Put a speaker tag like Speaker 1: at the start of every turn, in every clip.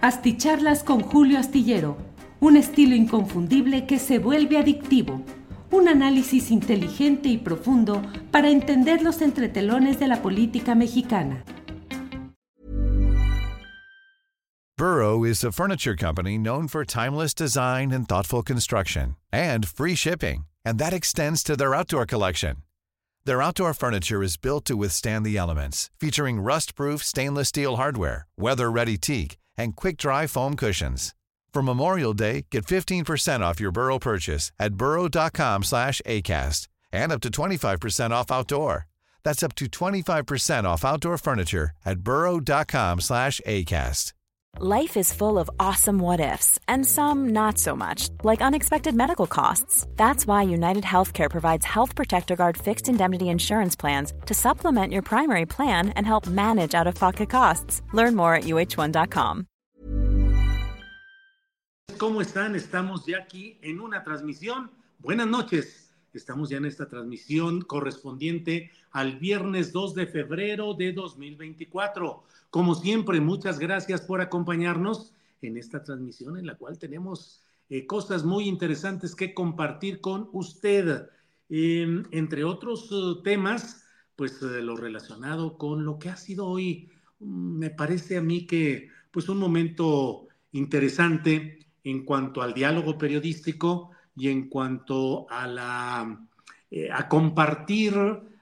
Speaker 1: Asticharlas con Julio Astillero, un estilo inconfundible que se vuelve adictivo. Un análisis inteligente y profundo para entender los entretelones de la política mexicana.
Speaker 2: Burrow is a furniture company known for timeless design and thoughtful construction, and free shipping, and that extends to their outdoor collection. Their outdoor furniture is built to withstand the elements, featuring rust-proof stainless steel hardware, weather-ready teak, and quick-dry foam cushions. For Memorial Day, get 15% off your Burrow purchase at burrow.com slash ACAST and up to 25% off outdoor. That's up to 25% off outdoor furniture at burrow.com slash ACAST.
Speaker 3: Life is full of awesome what ifs and some not so much, like unexpected medical costs. That's why United Healthcare provides Health Protector Guard fixed indemnity insurance plans to supplement your primary plan and help manage out of pocket costs. Learn more at uh1.com.
Speaker 4: ¿Cómo están? Estamos ya aquí en una transmisión. Buenas noches. Estamos ya en esta transmisión correspondiente al viernes 2 de febrero de 2024. Como siempre, muchas gracias por acompañarnos en esta transmisión en la cual tenemos eh, cosas muy interesantes que compartir con usted. Eh, entre otros uh, temas, pues eh, lo relacionado con lo que ha sido hoy, mm, me parece a mí que pues un momento interesante en cuanto al diálogo periodístico y en cuanto a la eh, a compartir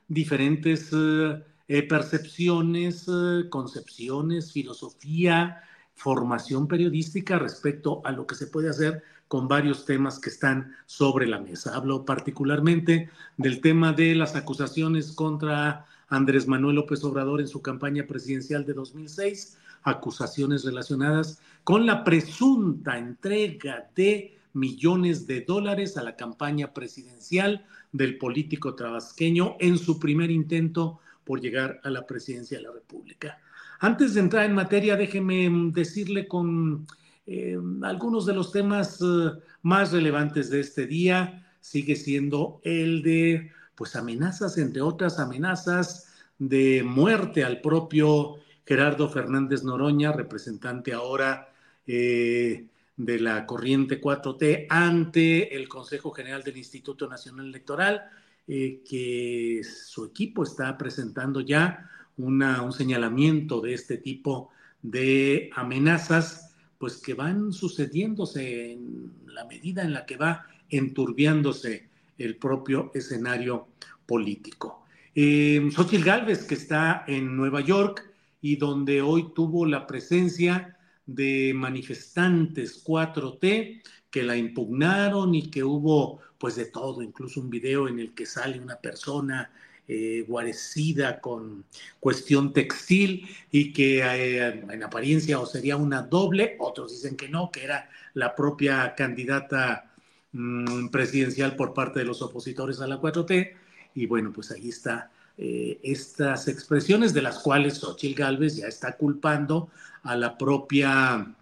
Speaker 4: diferentes eh, eh, percepciones, concepciones, filosofía, formación periodística respecto a lo que se puede hacer con varios temas que están sobre la mesa. Hablo particularmente del tema de las acusaciones contra Andrés Manuel López Obrador en su campaña presidencial de 2006, acusaciones relacionadas con la presunta entrega de millones de dólares a la campaña presidencial del político tabasqueño en su primer intento por llegar a la presidencia de la República. Antes de entrar en materia, déjeme decirle con eh, algunos de los temas eh, más relevantes de este día. Sigue siendo el de, pues, amenazas, entre otras amenazas de muerte al propio Gerardo Fernández Noroña, representante ahora eh, de la corriente 4T ante el Consejo General del Instituto Nacional Electoral, eh, que su equipo está presentando ya una, un señalamiento de este tipo de amenazas, pues que van sucediéndose en la medida en la que va enturbiándose el propio escenario político. Eh, Xochitl Gálvez, que está en Nueva York y donde hoy tuvo la presencia de manifestantes 4T que la impugnaron y que hubo pues de todo, incluso un video en el que sale una persona eh, guarecida con cuestión textil y que eh, en apariencia o sería una doble, otros dicen que no, que era la propia candidata mm, presidencial por parte de los opositores a la 4T. Y bueno, pues ahí está eh, estas expresiones de las cuales Xochitl Gálvez ya está culpando a la propia,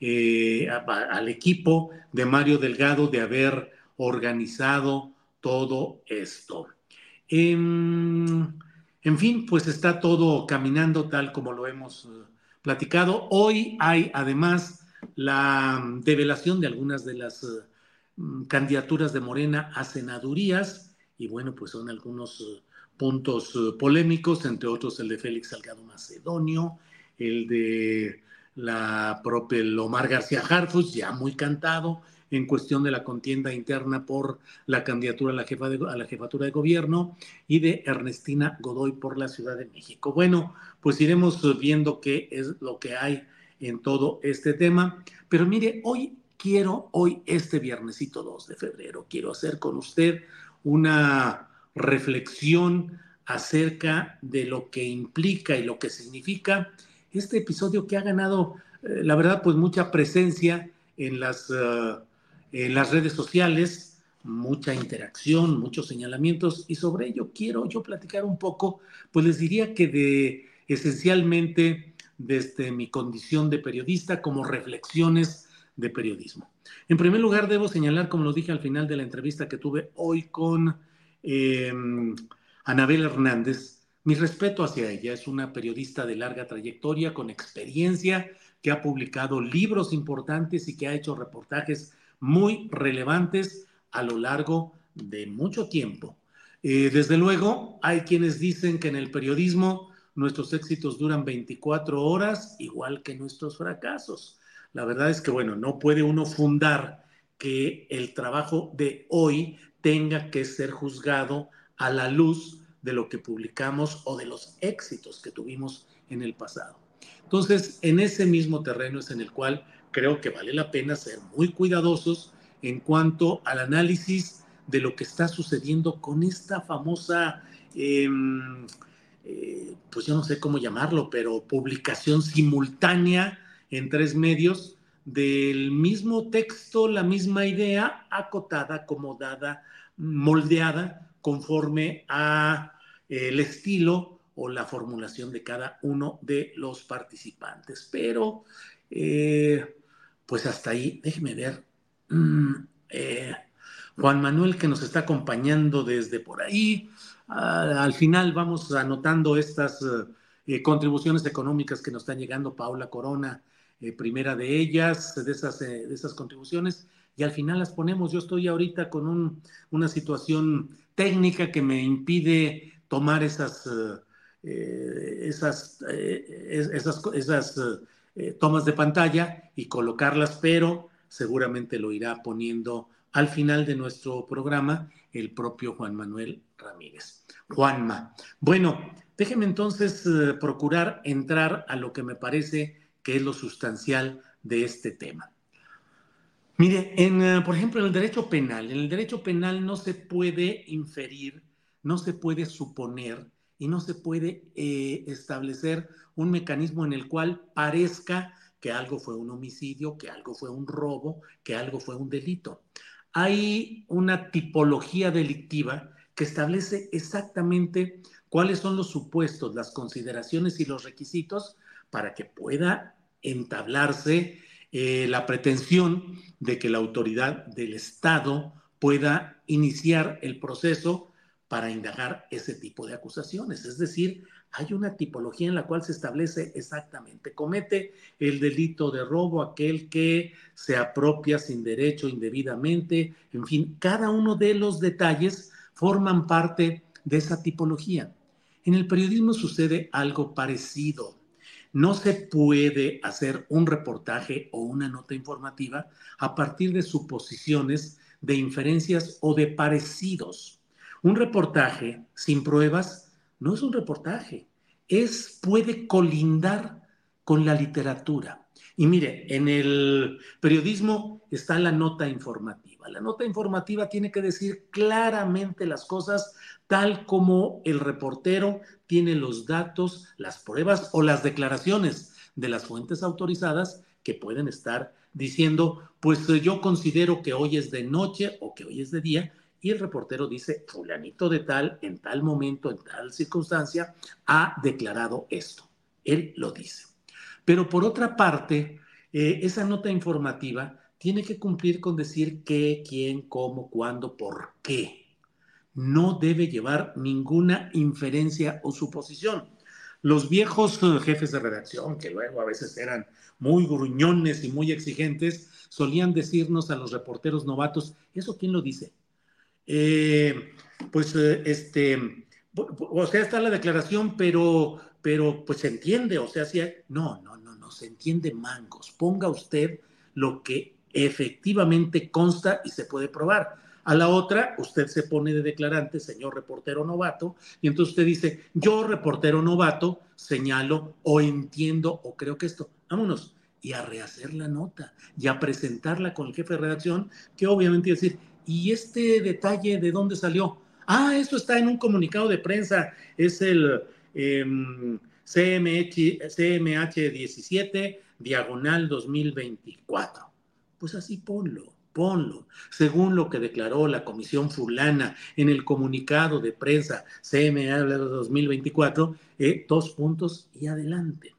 Speaker 4: eh, al equipo de Mario Delgado de haber organizado todo esto. En, en fin, pues está todo caminando tal como lo hemos eh, platicado. Hoy hay además la develación de algunas de las candidaturas de Morena a senadurías y bueno, pues son algunos puntos eh, polémicos, entre otros el de Félix Salgado Macedonio, el de la propia Omar García Harfus, ya muy cantado en cuestión de la contienda interna por la candidatura a la, jefa a la jefatura de gobierno y de Ernestina Godoy por la Ciudad de México. Bueno, pues iremos viendo qué es lo que hay en todo este tema. Pero mire, hoy quiero, hoy este viernesito 2 de febrero, quiero hacer con usted una reflexión acerca de lo que implica y lo que significa este episodio que ha ganado, eh, la verdad, pues mucha presencia en las, eh, en las redes sociales, mucha interacción, muchos señalamientos y sobre ello quiero yo platicar un poco, pues les diría que de esencialmente desde mi condición de periodista como reflexiones de periodismo. En primer lugar, debo señalar, como lo dije al final de la entrevista que tuve hoy con eh, Anabel Hernández, mi respeto hacia ella, es una periodista de larga trayectoria, con experiencia, que ha publicado libros importantes y que ha hecho reportajes muy relevantes a lo largo de mucho tiempo. Eh, desde luego, hay quienes dicen que en el periodismo nuestros éxitos duran 24 horas, igual que nuestros fracasos. La verdad es que, bueno, no puede uno fundar que el trabajo de hoy tenga que ser juzgado a la luz de lo que publicamos o de los éxitos que tuvimos en el pasado. Entonces, en ese mismo terreno es en el cual creo que vale la pena ser muy cuidadosos en cuanto al análisis de lo que está sucediendo con esta famosa, em, eh, pues yo no sé cómo llamarlo, pero publicación simultánea en tres medios del mismo texto, la misma idea, acotada, acomodada, moldeada conforme a eh, el estilo o la formulación de cada uno de los participantes. Pero, eh, pues hasta ahí, déjeme ver. Mm, eh, Juan Manuel que nos está acompañando desde por ahí. Ah, al final vamos anotando estas contribuciones económicas que nos están llegando. Paula Corona, primera de ellas, de esas, de esas contribuciones y al final las ponemos. Yo estoy ahorita con una situación técnica que me impide tomar esas, eh, eh, esas, eh, esas, esas tomas de pantalla y colocarlas, pero seguramente lo irá poniendo al final de nuestro programa el propio Juan Manuel Ramírez. Juanma. Bueno, déjeme entonces procurar entrar a lo que me parece que es lo sustancial de este tema. Mire, eh, por ejemplo, en el derecho penal, en el derecho penal no se puede inferir, no se puede suponer y no se puede eh, establecer un mecanismo en el cual parezca que algo fue un homicidio, que algo fue un robo, que algo fue un delito. Hay una tipología delictiva que establece exactamente cuáles son los supuestos, las consideraciones y los requisitos para que pueda entablarse eh, la pretensión de que la autoridad del Estado pueda iniciar el proceso para indagar ese tipo de acusaciones. Es decir, hay una tipología en la cual se establece exactamente, comete el delito de robo aquel que se apropia sin derecho indebidamente, en fin, cada uno de los detalles forman parte de esa tipología. En el periodismo sucede algo parecido. No se puede hacer un reportaje o una nota informativa a partir de suposiciones, de inferencias o de parecidos. Un reportaje sin pruebas no es un reportaje, es puede colindar con la literatura. Y mire, en el periodismo está la nota informativa. La nota informativa tiene que decir claramente las cosas tal como el reportero tiene los datos, las pruebas o las declaraciones de las fuentes autorizadas que pueden estar diciendo, pues eh, yo considero que hoy es de noche o que hoy es de día, y el reportero dice, fulanito de tal, en tal momento, en tal circunstancia, ha declarado esto. Él lo dice. Pero por otra parte, eh, esa nota informativa tiene que cumplir con decir qué, quién, cómo, cuándo, por qué no debe llevar ninguna inferencia o suposición. Los viejos eh, jefes de redacción, que luego a veces eran muy gruñones y muy exigentes, solían decirnos a los reporteros novatos, ¿eso quién lo dice? Eh, pues eh, este, o sea, está la declaración, pero, pero pues se entiende, o sea, si no, no, no, no, se entiende mangos. Ponga usted lo que efectivamente consta y se puede probar. A la otra, usted se pone de declarante, señor reportero novato, y entonces usted dice, yo reportero novato señalo o entiendo o creo que esto, vámonos, y a rehacer la nota, y a presentarla con el jefe de redacción, que obviamente decir, ¿y este detalle de dónde salió? Ah, esto está en un comunicado de prensa, es el CMH, CMH 17, diagonal 2024. Pues así ponlo ponlo. Según lo que declaró la comisión fulana en el comunicado de prensa CMA 2024, eh, dos puntos y adelante.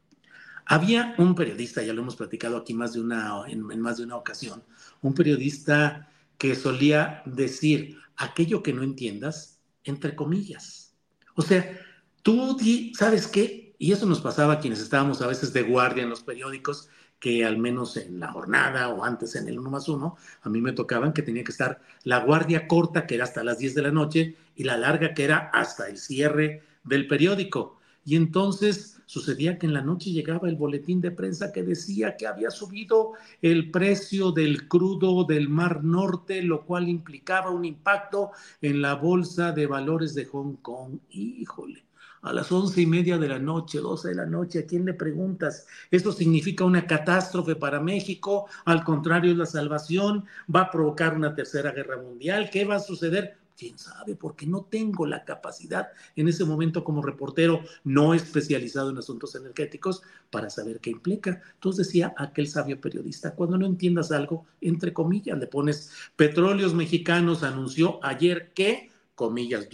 Speaker 4: Había un periodista, ya lo hemos platicado aquí más de una, en, más de una ocasión, un periodista que solía decir aquello que no entiendas, entre comillas. O sea, tú ¿sabes qué? Y eso nos pasaba a quienes estábamos a veces de guardia en los periódicos, que al menos en la jornada o antes en el 1 más 1, a mí me tocaban que tenía que estar la guardia corta, que era hasta las 10 de la noche, y la larga, que era hasta el cierre del periódico. Y entonces sucedía que en la noche llegaba el boletín de prensa que decía que había subido el precio del crudo del Mar Norte, lo cual implicaba un impacto en la bolsa de valores de Hong Kong. Híjole, a las once y media de la noche, doce de la noche, ¿a quién le preguntas? ¿Esto significa una catástrofe para México? Al contrario, es la salvación, va a provocar una tercera guerra mundial, ¿qué va a suceder? quién sabe, porque no tengo la capacidad en ese momento como reportero no especializado en asuntos energéticos para saber qué implica. Entonces decía aquel sabio periodista, cuando no entiendas algo, entre comillas, le pones Petróleos Mexicanos anunció ayer que, comillas,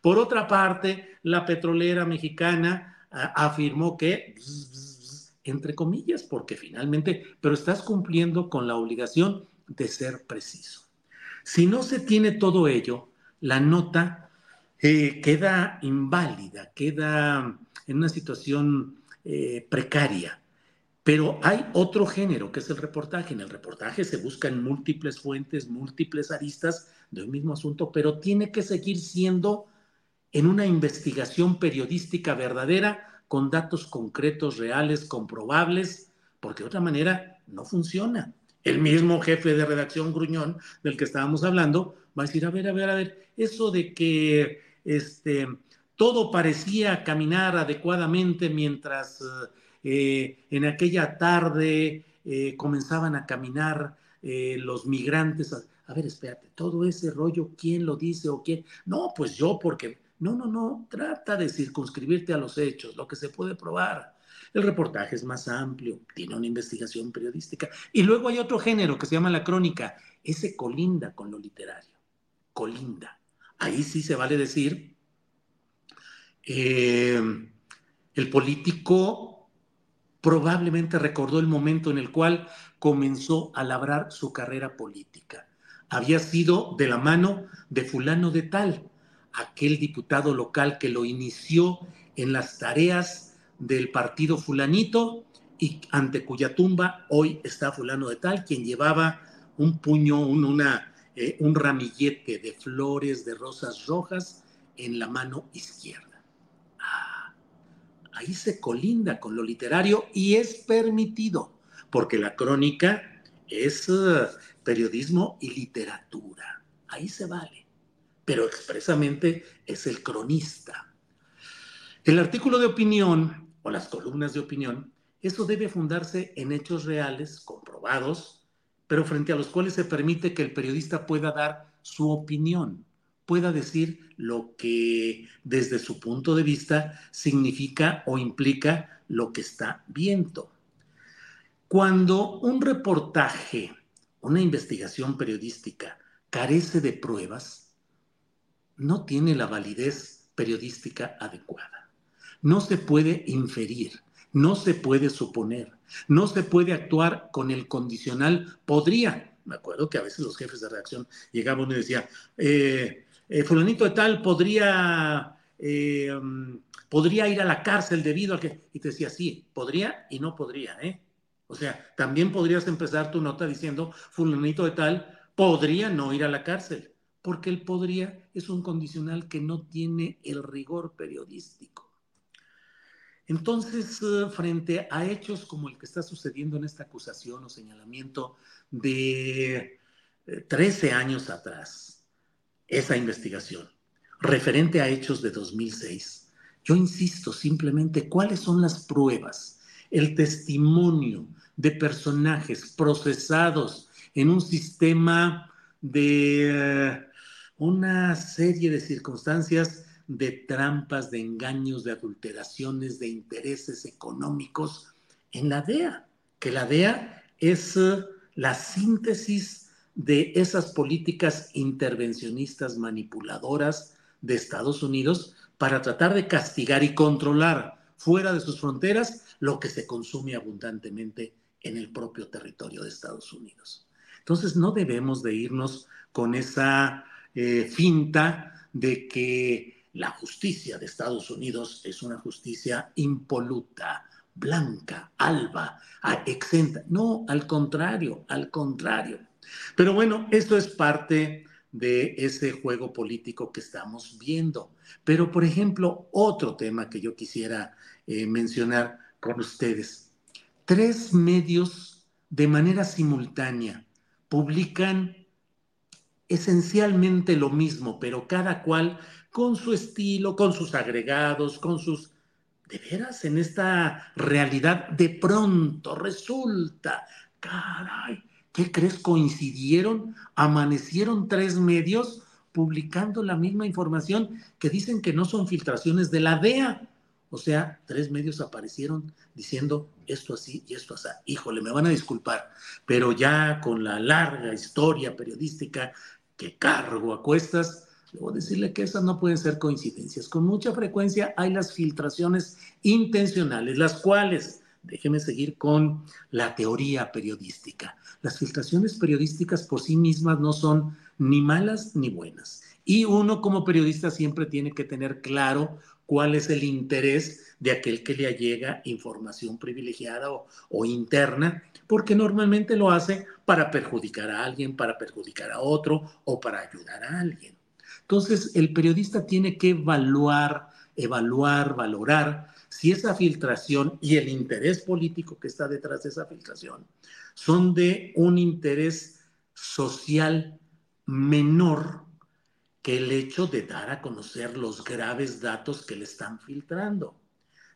Speaker 4: por otra parte, la petrolera mexicana ah, afirmó que, entre comillas, porque finalmente, pero estás cumpliendo con la obligación de ser preciso. Si no se tiene todo ello, la nota eh, queda inválida, queda en una situación eh, precaria. Pero hay otro género que es el reportaje. En el reportaje se buscan múltiples fuentes, múltiples aristas de un mismo asunto, pero tiene que seguir siendo en una investigación periodística verdadera con datos concretos, reales, comprobables, porque de otra manera no funciona el mismo jefe de redacción gruñón del que estábamos hablando va a decir, a ver, a ver, a ver, eso de que este, todo parecía caminar adecuadamente mientras eh, en aquella tarde eh, comenzaban a caminar eh, los migrantes. A, ver, espérate, todo ese rollo, ¿quién lo dice o quién? No, pues yo, porque... No, no, no, trata de circunscribirte a los hechos, lo que se puede probar. El reportaje es más amplio, tiene una investigación periodística. Y luego hay otro género que se llama la crónica. Ese colinda con lo literario. Colinda. Ahí sí se vale decir, eh, el político probablemente recordó el momento en el cual comenzó a labrar su carrera política. Había sido de la mano de fulano de tal, aquel diputado local que lo inició en las tareas del partido fulanito y ante cuya tumba hoy está fulano de tal, quien llevaba un puño, un, una, eh, un ramillete de flores, de rosas rojas en la mano izquierda. Ah, ahí se colinda con lo literario y es permitido, porque la crónica es eh, periodismo y literatura. Ahí se vale, pero expresamente es el cronista. El artículo de opinión o las columnas de opinión, eso debe fundarse en hechos reales, comprobados, pero frente a los cuales se permite que el periodista pueda dar su opinión, pueda decir lo que desde su punto de vista significa o implica lo que está viendo. Cuando un reportaje, una investigación periodística carece de pruebas, no tiene la validez periodística adecuada no se puede inferir, no se puede suponer, no se puede actuar con el condicional podría. Me acuerdo que a veces los jefes de redacción llegaban y decían, eh, eh, fulanito de tal podría, eh, mm, podría ir a la cárcel debido a que... Y te decía, sí, podría y no podría, ¿eh? O sea, también podrías empezar tu nota diciendo, fulanito de tal podría no ir a la cárcel, porque el podría es un condicional que no tiene el rigor periodístico. Entonces, eh, frente a hechos como el que está sucediendo en esta acusación o señalamiento de 13 eh, años atrás, esa investigación, referente a hechos de 2006, yo insisto simplemente cuáles son las pruebas, el testimonio de personajes procesados en un sistema de eh, una serie de circunstancias de trampas, de engaños, de adulteraciones, de intereses económicos en la DEA, que la DEA es eh, la síntesis de esas políticas intervencionistas manipuladoras de Estados Unidos para tratar de castigar y controlar fuera de sus fronteras lo que se consume abundantemente en el propio territorio de Estados Unidos. Entonces no debemos de irnos con esa eh, finta de que la justicia de Estados Unidos es una justicia impoluta, blanca, alba, exenta. No, al contrario, al contrario. Pero bueno, esto es parte de ese juego político que estamos viendo. Pero, por ejemplo, otro tema que yo quisiera eh, mencionar con ustedes. Tres medios de manera simultánea publican esencialmente lo mismo, pero cada cual con su estilo, con sus agregados, con sus... De veras, en esta realidad, de pronto resulta, caray, ¿qué crees? Coincidieron, amanecieron tres medios publicando la misma información que dicen que no son filtraciones de la DEA. O sea, tres medios aparecieron diciendo esto así y esto así. Híjole, me van a disculpar, pero ya con la larga historia periodística que cargo a cuestas, debo decirle que esas no pueden ser coincidencias. Con mucha frecuencia hay las filtraciones intencionales, las cuales, déjeme seguir con la teoría periodística. Las filtraciones periodísticas por sí mismas no son ni malas ni buenas. Y uno como periodista siempre tiene que tener claro cuál es el interés de aquel que le llega información privilegiada o, interna, porque normalmente lo hace para perjudicar a alguien, para perjudicar a otro o para ayudar a alguien. Entonces, el periodista tiene que evaluar, evaluar, valorar si esa filtración y el interés político que está detrás de esa filtración son de un interés social menor que el hecho de dar a conocer los graves datos que le están filtrando.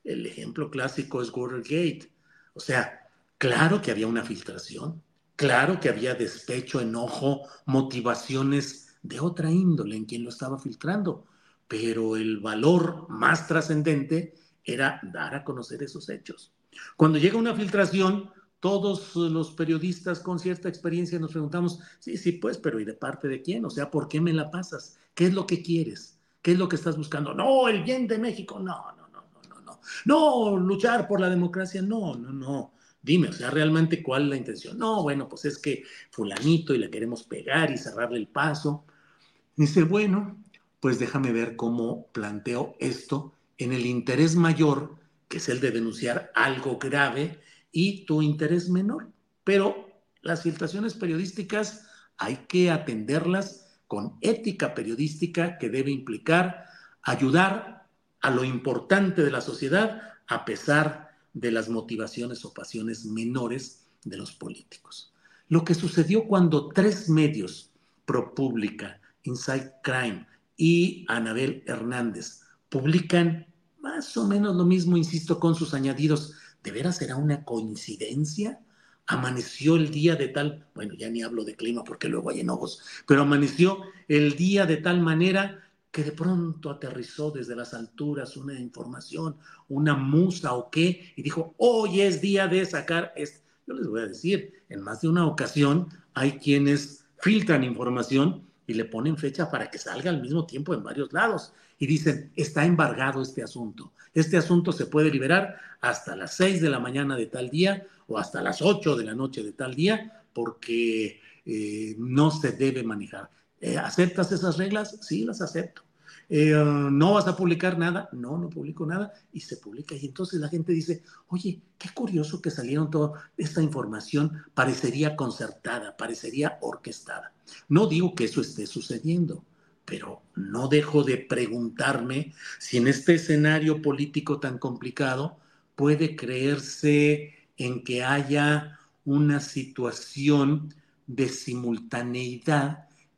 Speaker 4: El ejemplo clásico es Watergate. O sea, claro que había una filtración, claro que había despecho, enojo, motivaciones de otra índole en quien lo estaba filtrando, pero el valor más trascendente era dar a conocer esos hechos. Cuando llega una filtración, todos los periodistas con cierta experiencia nos preguntamos, sí, sí, pues, pero ¿y de parte de quién? O sea, ¿por qué me la pasas? ¿Qué es lo que quieres? ¿Qué es lo que estás buscando? No, el bien de México, no, no, no, no, no, no. No, luchar por la democracia, no, no, no. Dime, o sea, realmente cuál es la intención. No, bueno, pues es que fulanito y le queremos pegar y cerrarle el paso. Dice, bueno, pues déjame ver cómo planteo esto en el interés mayor, que es el de denunciar algo grave y tu interés menor. Pero las filtraciones periodísticas hay que atenderlas con ética periodística que debe implicar ayudar a lo importante de la sociedad a pesar de las motivaciones o pasiones menores de los políticos. Lo que sucedió cuando tres medios, ProPublica, Inside Crime y Anabel Hernández, publican más o menos lo mismo, insisto, con sus añadidos ¿De veras será una coincidencia? Amaneció el día de tal, bueno, ya ni hablo de clima porque luego hay enojos, pero amaneció el día de tal manera que de pronto aterrizó desde las alturas una información, una musa o qué, y dijo, hoy es día de sacar esto. Yo les voy a decir, en más de una ocasión hay quienes filtran información y le ponen fecha para que salga al mismo tiempo en varios lados y dicen, está embargado este asunto. Este asunto se puede liberar hasta las 6 de la mañana de tal día o hasta las 8 de la noche de tal día porque eh, no se debe manejar. Eh, ¿Aceptas esas reglas? Sí, las acepto. Eh, ¿No vas a publicar nada? No, no publico nada y se publica. Y entonces la gente dice, oye, qué curioso que salieron toda esta información, parecería concertada, parecería orquestada. No digo que eso esté sucediendo, pero no dejo de preguntarme si en este escenario político tan complicado puede creerse en que haya una situación de simultaneidad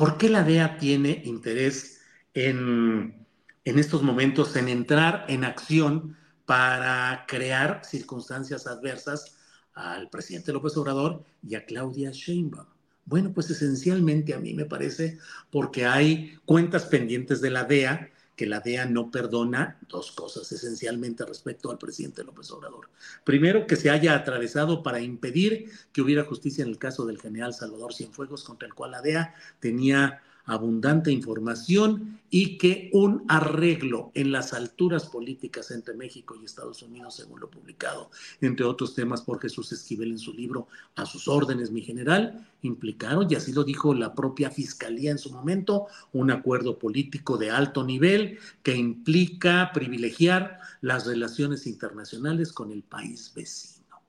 Speaker 4: ¿por qué la DEA tiene interés en, en estos momentos en entrar en acción para crear circunstancias adversas al presidente López Obrador y a Claudia Sheinbaum? Bueno, pues esencialmente a mí me parece porque hay cuentas pendientes de la DEA que la DEA no perdona dos cosas esencialmente respecto al presidente López Obrador. Primero, que se haya atravesado para impedir que hubiera justicia en el caso del general Salvador Cienfuegos, contra el cual la DEA tenía abundante información y que un arreglo en las alturas políticas entre México y Estados Unidos, según lo publicado, entre otros temas por Jesús Esquivel en su libro A sus órdenes, mi general, implicaron, y así lo dijo la propia Fiscalía en su momento, un acuerdo político de alto nivel que implica privilegiar las relaciones internacionales con el país vecino.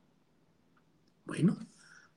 Speaker 4: Bueno,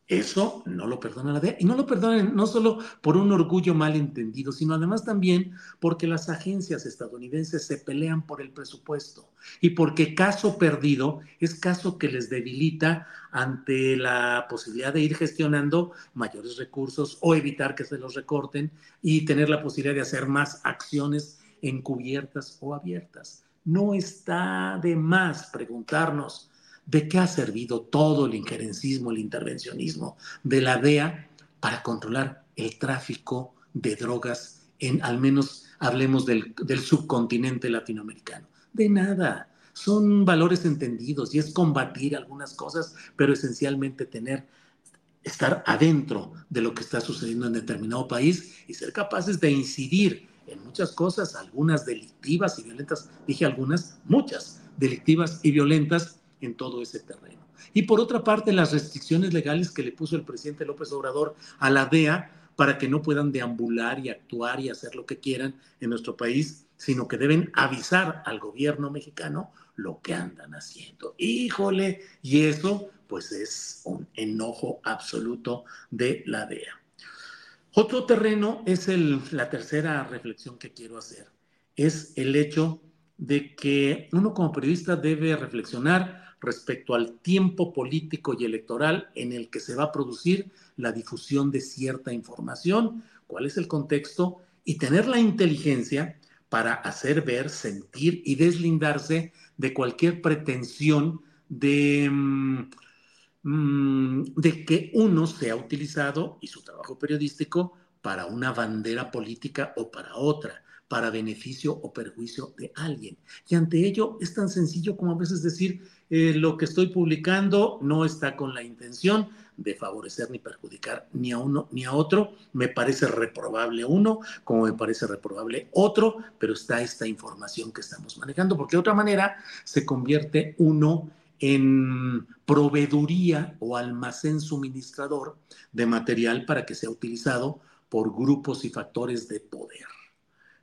Speaker 4: eso no lo perdona la DEA. Y no lo perdonen no solo por un orgullo mal entendido, sino además también porque las agencias estadounidenses se pelean por el presupuesto y porque caso perdido es caso que les debilita ante la posibilidad de ir gestionando mayores recursos o evitar que se los recorten y tener la posibilidad de hacer más acciones encubiertas o abiertas. No está de más preguntarnos ¿De qué ha servido todo el injerencismo, el intervencionismo de la DEA para controlar el tráfico de drogas en, al menos hablemos del, del subcontinente latinoamericano? De nada. Son valores entendidos y es combatir algunas cosas, pero esencialmente tener estar adentro de lo que está sucediendo en determinado país y ser capaces de incidir en muchas cosas, algunas delictivas y violentas, dije algunas, muchas delictivas y violentas, en todo ese terreno. Y por otra parte, las restricciones legales que le puso el presidente López Obrador a la DEA para que no puedan deambular y actuar y hacer lo que quieran en nuestro país, sino que deben avisar al gobierno mexicano lo que andan haciendo. Híjole, y eso pues es un enojo absoluto de la DEA. Otro terreno es el, la tercera reflexión que quiero hacer, es el hecho de que uno como periodista debe reflexionar respecto al tiempo político y electoral en el que se va a producir la difusión de cierta información, cuál es el contexto y tener la inteligencia para hacer ver, sentir y deslindarse de cualquier pretensión de, mm, mm, de que uno sea utilizado y su trabajo periodístico para una bandera política o para otra para beneficio o perjuicio de alguien. Y ante ello es tan sencillo como a veces decir, eh, lo que estoy publicando no está con la intención de favorecer ni perjudicar ni a uno ni a otro. Me parece reprobable uno, como me parece reprobable otro, pero está esta información que estamos manejando, porque de otra manera se convierte uno en proveeduría o almacén suministrador de material para que sea utilizado por grupos y factores de poder.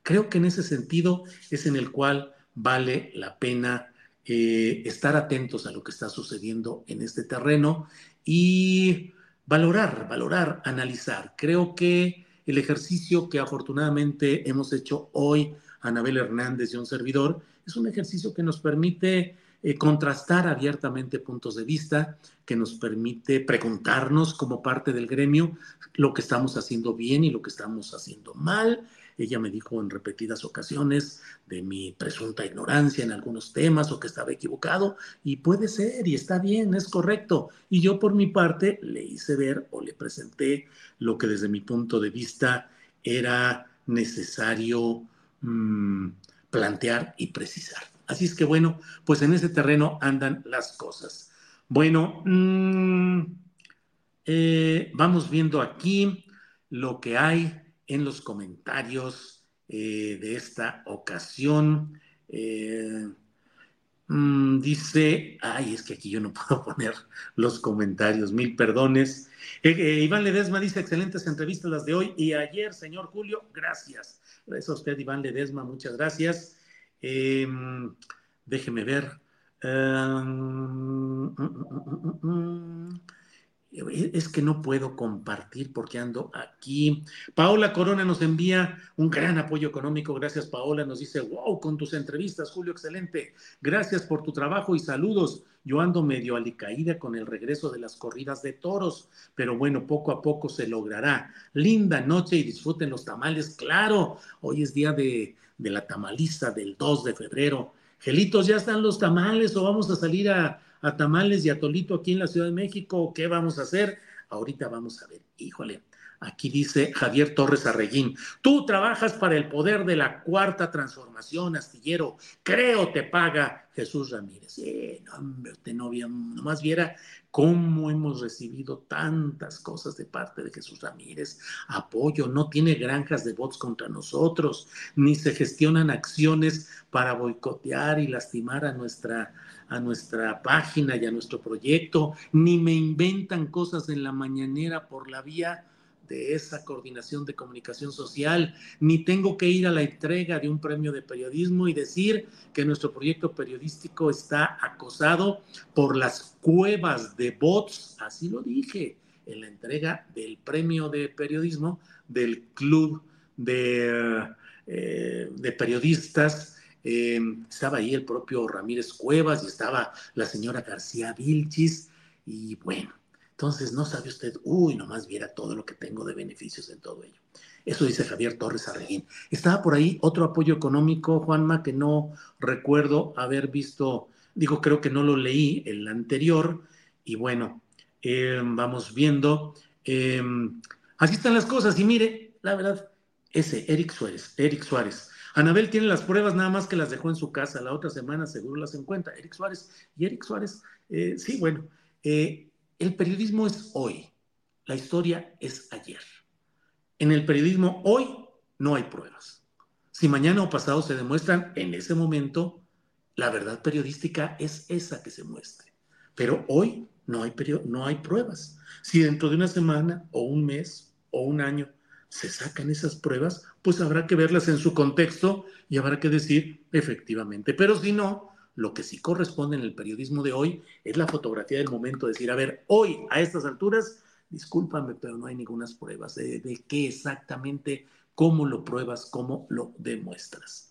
Speaker 4: Creo que en ese sentido es en el cual vale la pena eh, estar atentos a lo que está sucediendo en este terreno y valorar, valorar, analizar. Creo que el ejercicio que afortunadamente hemos hecho hoy, Anabel Hernández y un servidor, es un ejercicio que nos permite eh, contrastar abiertamente puntos de vista, que nos permite preguntarnos como parte del gremio lo que estamos haciendo bien y lo que estamos haciendo mal ella me dijo en repetidas ocasiones de mi presunta ignorancia en algunos temas o que estaba equivocado y puede ser y está bien, es correcto. Y yo por mi parte le hice ver o le presenté lo que desde mi punto de vista era necesario mm, plantear y precisar. Así es que bueno, pues en ese terreno andan las cosas. Bueno, mm, eh, vamos viendo aquí lo que hay en los comentarios eh, de esta ocasión. Eh, Mm, dice, ay, es que aquí yo no puedo poner los comentarios, mil perdones. Eh, Iván Ledesma dice, excelentes entrevistas las de hoy y ayer, señor Julio, gracias. Gracias a usted, Iván Ledesma, muchas gracias. Em, déjeme ver. Mm, es que no puedo compartir porque ando aquí. Paola Corona nos envía un gran apoyo económico. Gracias, Paola. Nos dice, wow, con tus entrevistas, Julio, excelente. Gracias por tu trabajo y saludos. Yo ando medio alicaída con el regreso de las corridas de toros, pero bueno, poco a poco se logrará. Linda noche y disfruten los tamales. Claro, hoy es día de, de la tamaliza del 2 de febrero. Gelitos, ¿ya están los tamales o vamos a salir a a tamales y a tolito aquí en la Ciudad de México. ¿Qué vamos a hacer? Ahorita vamos a ver. Híjole, aquí dice Javier Torres Arreguín, tú trabajas para el poder de la cuarta transformación, astillero. Creo te paga Jesús Ramírez. Eh, no, hombre, usted no nomás viera cómo hemos recibido tantas cosas de parte de Jesús Ramírez. Apoyo, no tiene granjas de bots contra nosotros, ni se gestionan acciones para boicotear y lastimar a nuestra a nuestra página y a nuestro proyecto, ni me inventan cosas en la mañanera por la vía de esa coordinación de comunicación social, ni tengo que ir a la entrega de un premio de periodismo y decir que nuestro proyecto periodístico está acosado por las cuevas de bots, así lo dije en la entrega del premio de periodismo del club de, eh, de periodistas eh, estaba ahí el propio Ramírez Cuevas y estaba la señora García Vilchis, y bueno, entonces no sabe usted, uy, nomás viera todo lo que tengo de beneficios en todo ello. Eso dice Javier Torres Arreguín. Estaba por ahí otro apoyo económico, Juanma, que no recuerdo haber visto, digo, creo que no lo leí, el anterior, y bueno, eh, vamos viendo. Eh, así están las cosas, y mire, la verdad, ese, Eric Suárez, Eric Suárez, Anabel tiene las pruebas, nada más que las dejó en su casa. La otra semana seguro las encuentra. Eric Suárez. Y Eric Suárez, eh, sí, bueno, eh, el periodismo es hoy. La historia es ayer. En el periodismo hoy no hay pruebas. Si mañana o pasado se demuestran, en ese momento, la verdad periodística es esa que se muestre. Pero hoy no hay, no hay pruebas. Si dentro de una semana o un mes o un año se sacan esas pruebas, pues habrá que verlas en su contexto y habrá que decir efectivamente. Pero si no, lo que sí corresponde en el periodismo de hoy es la fotografía del momento, decir, a ver, hoy a estas alturas, discúlpame, pero no hay ninguna pruebas de, de qué exactamente, cómo lo pruebas, cómo lo demuestras.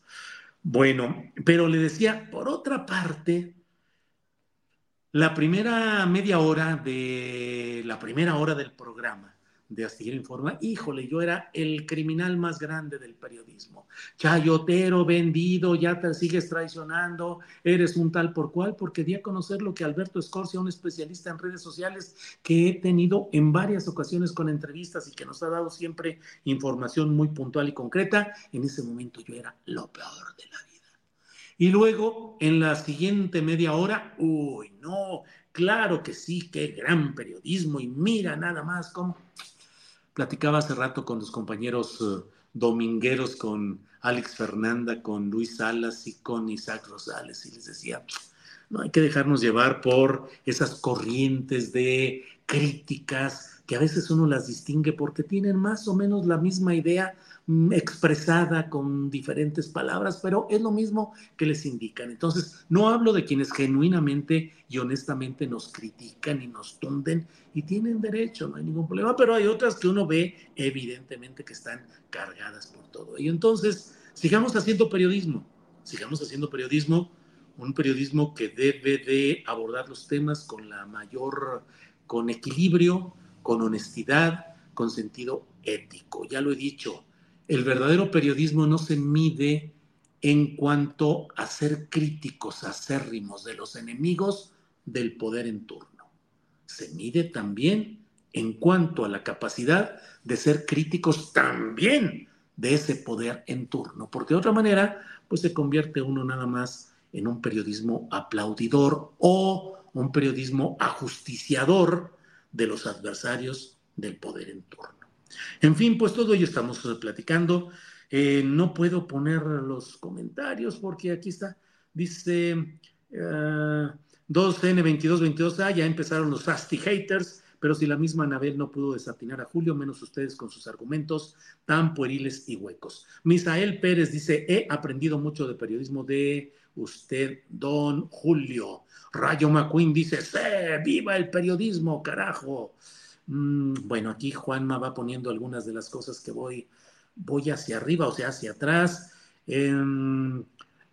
Speaker 4: Bueno, pero le decía, por otra parte, la primera media hora de la primera hora del programa de Astillero Informa, híjole, yo era el criminal más grande del periodismo. Chayotero, vendido, ya te sigues traicionando, eres un tal por cual, porque di a conocer lo que Alberto Escorcia, un especialista en redes sociales que he tenido en varias ocasiones con entrevistas y que nos ha dado siempre información muy puntual y concreta, en ese momento yo era lo peor de la vida. Y luego, en la siguiente media hora, uy, no, claro que sí, qué gran periodismo y mira nada más cómo Platicaba hace rato con los compañeros eh, domingueros, con Alex Fernanda, con Luis Salas y con Isaac Rosales, y les decía, no hay que dejarnos llevar por esas corrientes de críticas que a veces uno las distingue porque tienen más o menos la misma idea Mm, expresada con diferentes palabras, pero es lo mismo que les indican. Entonces, no hablo de quienes genuinamente y honestamente nos critican y nos tunden y tienen derecho, no hay ningún problema, pero hay otras que uno ve evidentemente que están cargadas por todo ello. Entonces, sigamos haciendo periodismo, sigamos haciendo periodismo, un periodismo que debe de abordar los temas con la mayor, con equilibrio, con honestidad, con sentido ético. Ya lo he dicho, el verdadero periodismo no se mide en cuanto a ser críticos acérrimos de los enemigos del poder en turno. Se mide también en cuanto a la capacidad de ser críticos también de ese poder en turno, porque de otra manera, pues se convierte uno nada más en un periodismo aplaudidor o un periodismo ajusticiador de los adversarios del poder en turno. En fin, pues todo ello estamos platicando. Eh, no puedo poner los comentarios porque aquí está. Dice 2N2222A, ya empezaron los Fasty Haters, pero si la misma Anabel no pudo desatinar a Julio, menos ustedes con sus argumentos tan pueriles y huecos. Misael Pérez dice, he aprendido mucho de periodismo de usted, don Julio. Rayo McQueen dice, ¡Sí, ¡viva el periodismo, carajo! Mm, bueno, aquí Juanma va poniendo algunas de las cosas que voy, voy hacia arriba, o sea, hacia atrás. Em,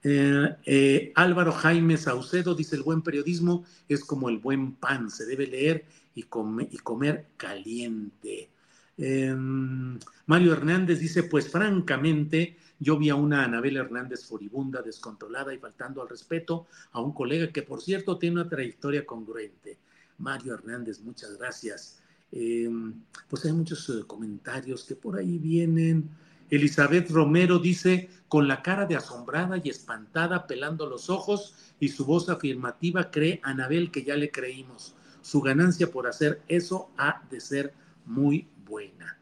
Speaker 4: eh, eh, Álvaro Jaime Saucedo dice, el buen periodismo es como el buen pan, se debe leer y, y comer caliente. Em, Mario Hernández dice, pues francamente, yo vi a una Anabel Hernández furibunda, descontrolada y faltando al respeto a un colega que, por cierto, tiene una trayectoria congruente. Mario Hernández, muchas gracias. Em, pues hay muchos eh, comentarios que por ahí vienen. Elizabeth Romero dice, con la cara de asombrada y espantada, pelando los ojos y su voz afirmativa, cree Anabel que ya le creímos. Su ganancia por hacer eso ha de ser muy buena.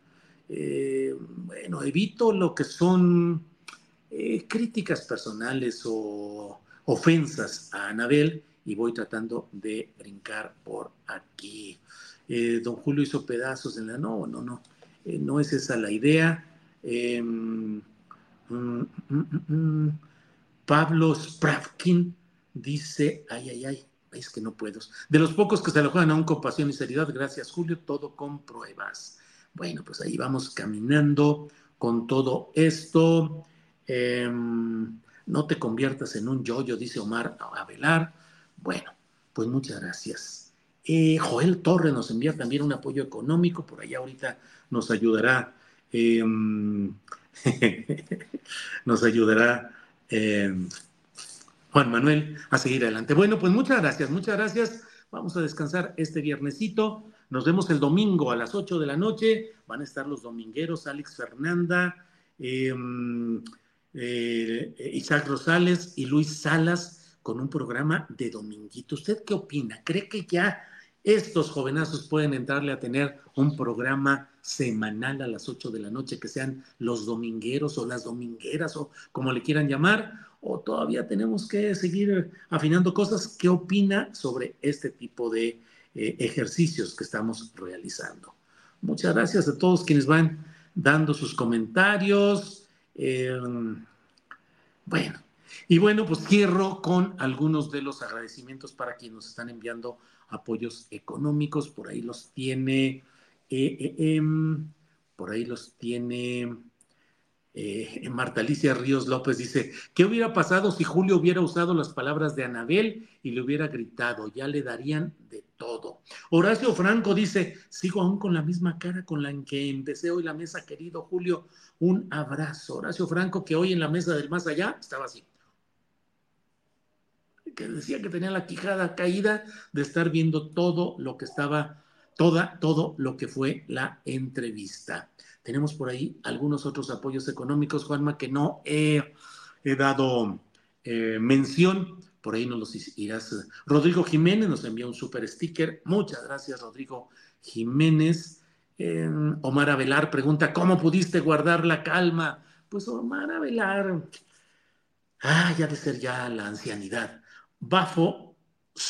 Speaker 4: Eh, bueno, evito lo que son eh, críticas personales o ofensas a Anabel y voy tratando de brincar por aquí. Eh, don Julio hizo pedazos en la... No, no, no, no es esa la idea. Em, mm, mm, mm, Pablo Spravkin dice, ay, ay, ay, es que no puedo. De los pocos que se lo juegan aún con pasión y seriedad, gracias Julio, todo con pruebas. Bueno, pues ahí vamos caminando con todo esto. Em, no te conviertas en un yoyo, dice Omar Avelar. Bueno, pues muchas gracias. Eh, Joel Torre nos envía también un apoyo económico, por allá ahorita nos ayudará, em, nos ayudará em, Juan Manuel a seguir adelante. Bueno, pues muchas gracias, muchas gracias. Vamos a descansar este viernesito. Nos vemos el domingo a las 8 de la noche. Van a estar los domingueros, Alex Fernanda, em, eh, Isaac Rosales y Luis Salas con un programa de dominguito. ¿Usted qué opina? ¿Cree que ya estos jovenazos pueden entrarle a tener un programa semanal a las 8 de la noche, que sean los domingueros o las domingueras o como le quieran llamar? ¿O todavía tenemos que seguir afinando cosas? ¿Qué opina sobre este tipo de eh, ejercicios que estamos realizando. Muchas gracias a todos quienes van dando sus comentarios. Em, bueno, y bueno, pues cierro con algunos de los agradecimientos para quienes nos están enviando apoyos económicos. Por ahí los tiene, eh, eh, em, por ahí los tiene eh, Marta Alicia Ríos López dice, ¿qué hubiera pasado si Julio hubiera usado las palabras de Anabel y le hubiera gritado? Ya le darían de todo. Horacio Franco dice, sigo aún con la misma cara con la que empecé hoy la mesa, querido Julio. Un abrazo. Horacio Franco, que hoy en la mesa del más allá estaba así. Que decía que tenía la quijada caída de estar viendo todo lo que estaba, toda, todo lo que fue la entrevista. Tenemos por ahí algunos otros apoyos económicos, Juanma, que no he, dado eh, mención. Por ahí nos los irás. Rodrigo Jiménez nos envía un super sticker. Muchas gracias, Rodrigo Jiménez. Eh, Omar Avelar pregunta, ¿cómo pudiste guardar la calma? Pues Omar Avelar, ah, ya de ser ya la ancianidad. Bafo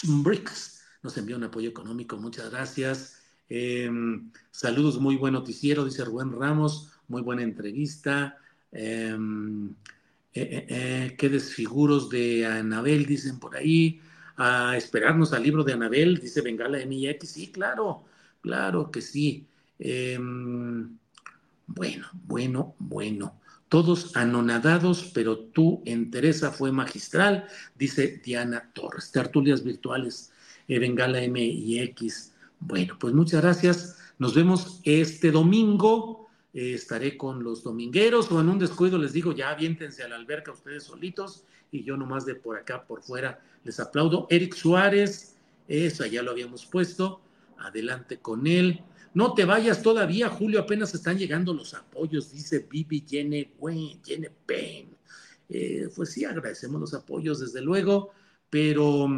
Speaker 4: Bricks nos envía un apoyo económico, muchas gracias. Em, saludos, muy buen noticiero, dice Rubén Ramos, muy buena entrevista. Eh, eh, eh, qué desfiguros de Anabel, dicen por ahí. A esperarnos al libro de Anabel, dice Bengala MX. Sí, claro, claro que sí. Em, bueno, bueno, bueno. Todos anonadados, pero tú en Teresa fue magistral, dice Diana Torres. Tertulias virtuales, Bengala MX. Bueno, pues muchas gracias. Nos vemos este domingo. Eh, estaré con los domingueros o en un descuido les digo, ya aviéntense a la alberca ustedes solitos y yo nomás de por acá, por fuera, les aplaudo. Eric Suárez, eso ya lo habíamos puesto. Adelante con él. No te vayas todavía, Julio, apenas están llegando los apoyos, dice Bibi Yene Yene Pen. Eh, pues sí, agradecemos los apoyos, desde luego, pero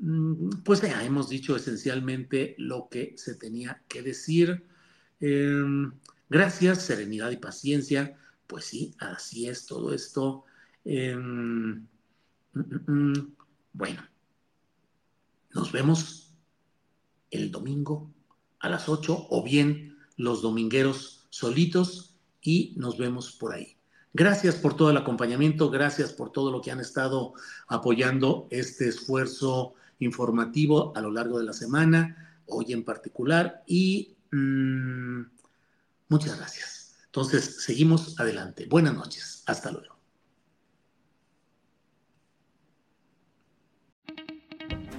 Speaker 4: Mm, pues ya hemos dicho esencialmente lo que se tenía que decir. Em, gracias, serenidad y paciencia. Pues sí, así es todo esto. Em, mm, mm, bueno, nos vemos el domingo a las 8 o bien los domingueros solitos y nos vemos por ahí. Gracias por todo el acompañamiento, gracias por todo lo que han estado apoyando este esfuerzo informativo a lo largo de la semana, hoy en particular, y muchas gracias. Entonces, seguimos adelante. Buenas noches. Hasta luego.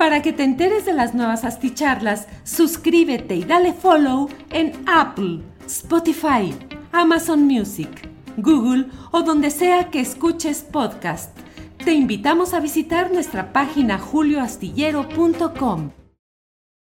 Speaker 1: Para que te enteres de las nuevas asticharlas, suscríbete y dale follow en Apple, Spotify, Amazon Music, Google o donde sea que escuches podcast. Te invitamos a visitar nuestra página julioastillero.com.